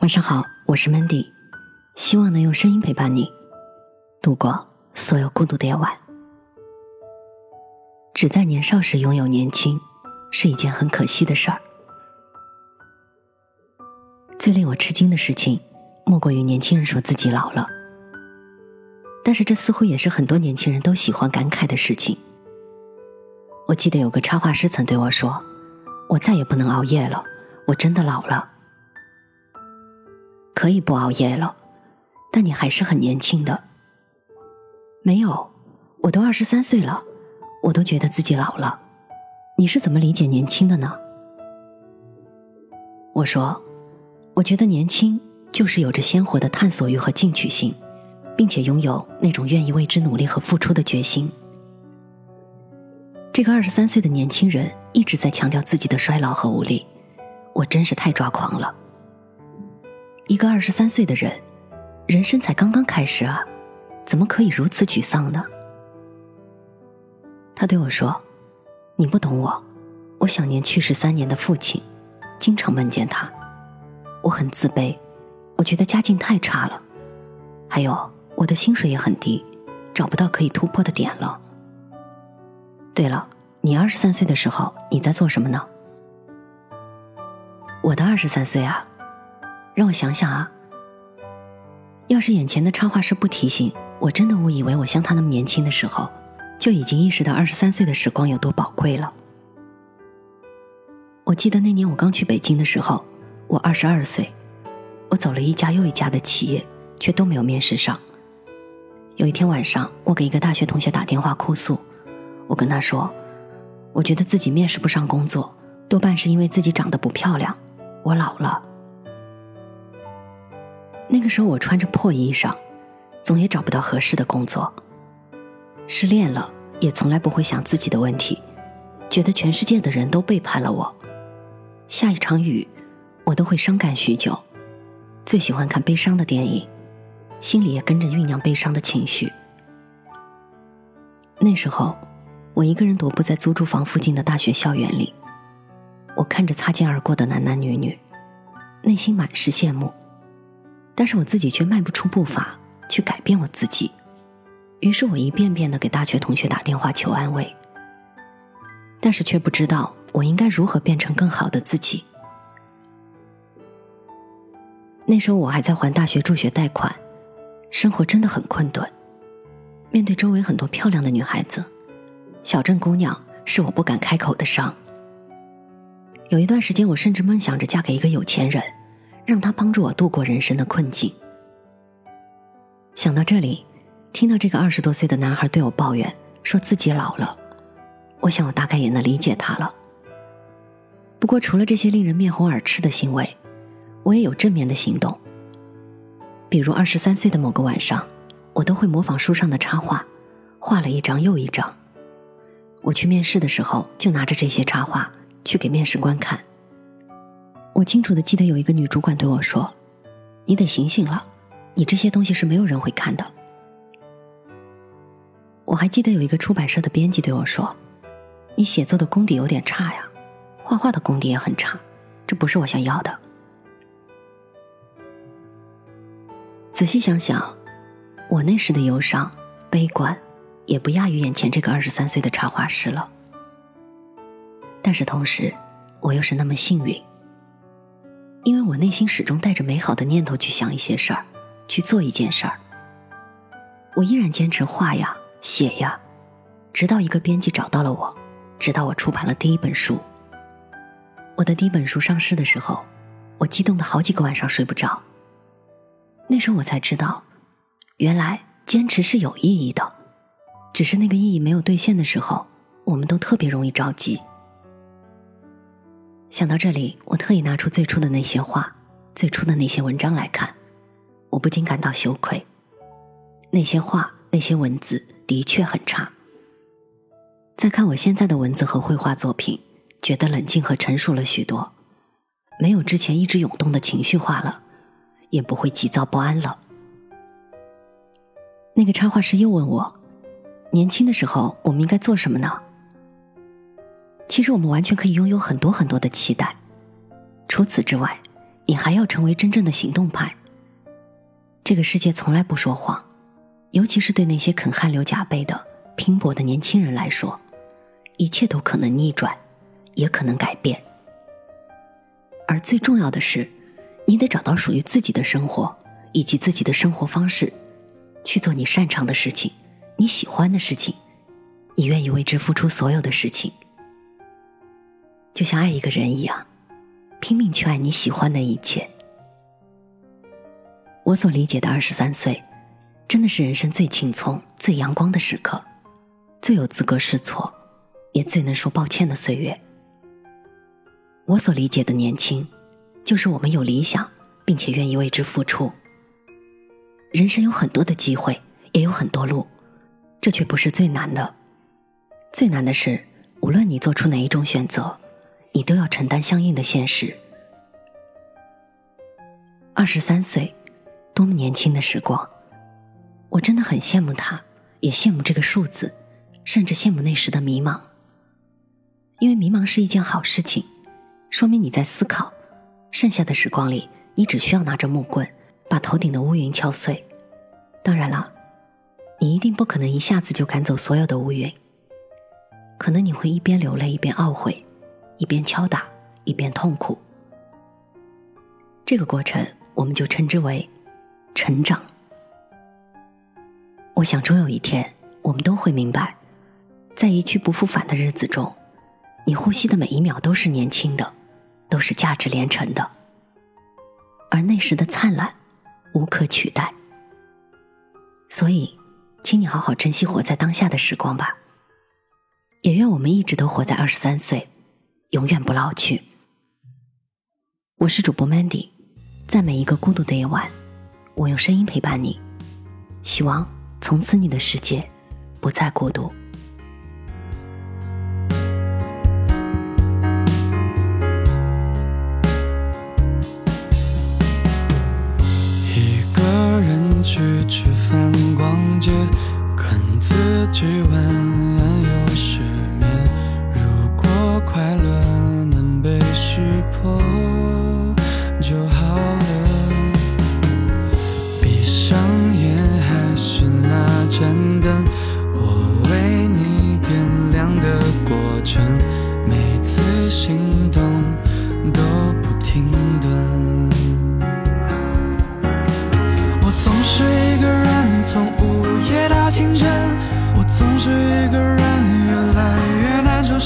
晚上好，我是 Mandy，希望能用声音陪伴你度过所有孤独的夜晚。只在年少时拥有年轻，是一件很可惜的事儿。最令我吃惊的事情，莫过于年轻人说自己老了。但是这似乎也是很多年轻人都喜欢感慨的事情。我记得有个插画师曾对我说：“我再也不能熬夜了，我真的老了。”可以不熬夜了，但你还是很年轻的。没有，我都二十三岁了，我都觉得自己老了。你是怎么理解年轻的呢？我说，我觉得年轻就是有着鲜活的探索欲和进取心，并且拥有那种愿意为之努力和付出的决心。这个二十三岁的年轻人一直在强调自己的衰老和无力，我真是太抓狂了。一个二十三岁的人，人生才刚刚开始啊，怎么可以如此沮丧呢？他对我说：“你不懂我，我想念去世三年的父亲，经常梦见他。我很自卑，我觉得家境太差了，还有我的薪水也很低，找不到可以突破的点了。对了，你二十三岁的时候你在做什么呢？我的二十三岁啊。”让我想想啊，要是眼前的插画师不提醒，我真的误以为我像他那么年轻的时候，就已经意识到二十三岁的时光有多宝贵了。我记得那年我刚去北京的时候，我二十二岁，我走了一家又一家的企业，却都没有面试上。有一天晚上，我给一个大学同学打电话哭诉，我跟他说，我觉得自己面试不上工作，多半是因为自己长得不漂亮，我老了。那个时候我穿着破衣裳，总也找不到合适的工作。失恋了，也从来不会想自己的问题，觉得全世界的人都背叛了我。下一场雨，我都会伤感许久。最喜欢看悲伤的电影，心里也跟着酝酿悲伤的情绪。那时候，我一个人踱步在租住房附近的大学校园里，我看着擦肩而过的男男女女，内心满是羡慕。但是我自己却迈不出步伐去改变我自己，于是我一遍遍的给大学同学打电话求安慰，但是却不知道我应该如何变成更好的自己。那时候我还在还大学助学贷款，生活真的很困顿。面对周围很多漂亮的女孩子，小镇姑娘是我不敢开口的伤。有一段时间，我甚至梦想着嫁给一个有钱人。让他帮助我度过人生的困境。想到这里，听到这个二十多岁的男孩对我抱怨，说自己老了，我想我大概也能理解他了。不过，除了这些令人面红耳赤的行为，我也有正面的行动。比如，二十三岁的某个晚上，我都会模仿书上的插画，画了一张又一张。我去面试的时候，就拿着这些插画去给面试官看。我清楚的记得有一个女主管对我说：“你得醒醒了，你这些东西是没有人会看的。”我还记得有一个出版社的编辑对我说：“你写作的功底有点差呀，画画的功底也很差，这不是我想要的。”仔细想想，我那时的忧伤、悲观，也不亚于眼前这个二十三岁的插画师了。但是同时，我又是那么幸运。因为我内心始终带着美好的念头去想一些事儿，去做一件事儿。我依然坚持画呀、写呀，直到一个编辑找到了我，直到我出版了第一本书。我的第一本书上市的时候，我激动的好几个晚上睡不着。那时候我才知道，原来坚持是有意义的，只是那个意义没有兑现的时候，我们都特别容易着急。想到这里，我特意拿出最初的那些话，最初的那些文章来看，我不禁感到羞愧。那些话，那些文字的确很差。再看我现在的文字和绘画作品，觉得冷静和成熟了许多，没有之前一直涌动的情绪化了，也不会急躁不安了。那个插画师又问我，年轻的时候我们应该做什么呢？其实我们完全可以拥有很多很多的期待。除此之外，你还要成为真正的行动派。这个世界从来不说谎，尤其是对那些肯汗流浃背的拼搏的年轻人来说，一切都可能逆转，也可能改变。而最重要的是，你得找到属于自己的生活以及自己的生活方式，去做你擅长的事情，你喜欢的事情，你愿意为之付出所有的事情。就像爱一个人一样，拼命去爱你喜欢的一切。我所理解的二十三岁，真的是人生最青葱、最阳光的时刻，最有资格试错，也最能说抱歉的岁月。我所理解的年轻，就是我们有理想，并且愿意为之付出。人生有很多的机会，也有很多路，这却不是最难的。最难的是，无论你做出哪一种选择，你都要承担相应的现实。二十三岁，多么年轻的时光！我真的很羡慕他，也羡慕这个数字，甚至羡慕那时的迷茫。因为迷茫是一件好事情。说明你在思考，剩下的时光里，你只需要拿着木棍，把头顶的乌云敲碎。当然了，你一定不可能一下子就赶走所有的乌云。可能你会一边流泪一边懊悔，一边敲打一边痛苦。这个过程，我们就称之为成长。我想，终有一天，我们都会明白，在一去不复返的日子中，你呼吸的每一秒都是年轻的。都是价值连城的，而那时的灿烂无可取代。所以，请你好好珍惜活在当下的时光吧。也愿我们一直都活在二十三岁，永远不老去。我是主播 Mandy，在每一个孤独的夜晚，我用声音陪伴你，希望从此你的世界不再孤独。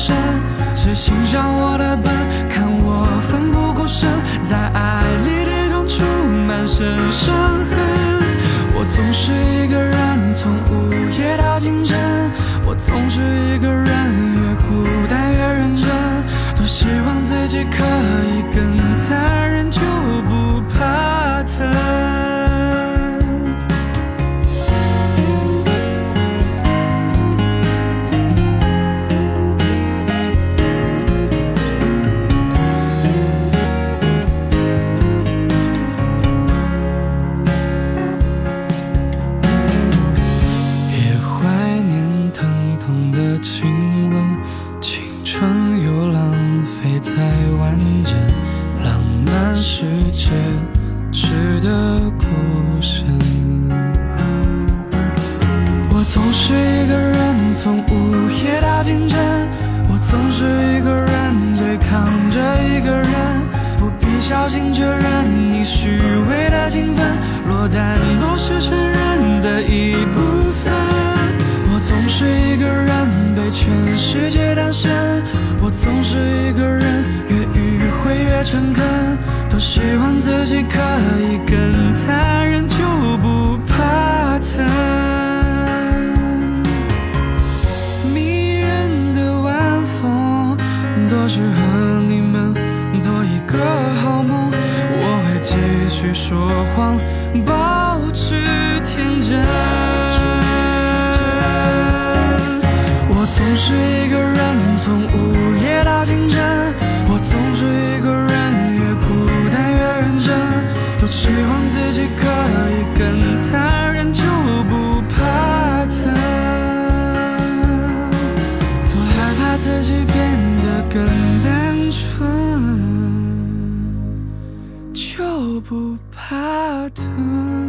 身。谁欣赏我的笨，看我奋不顾身，在爱里跌撞出满身伤痕。我总是一个人，从午夜到清晨。我总是一个人，越孤单越认真。多希望自己可以小心确认你虚伪的兴奋，落单都是承认的一部分。我总是一个人被全世界单身，我总是一个人越迂回越诚恳，多希望自己可以更残忍，就不怕疼。迷人的晚风，多适合你们做一个好。继续说谎，保持天真。我总是一个人，从午夜到清晨。我总是一个人，越孤单越认真。多希望自己可以更残忍，就不怕疼。多害怕自己不怕疼。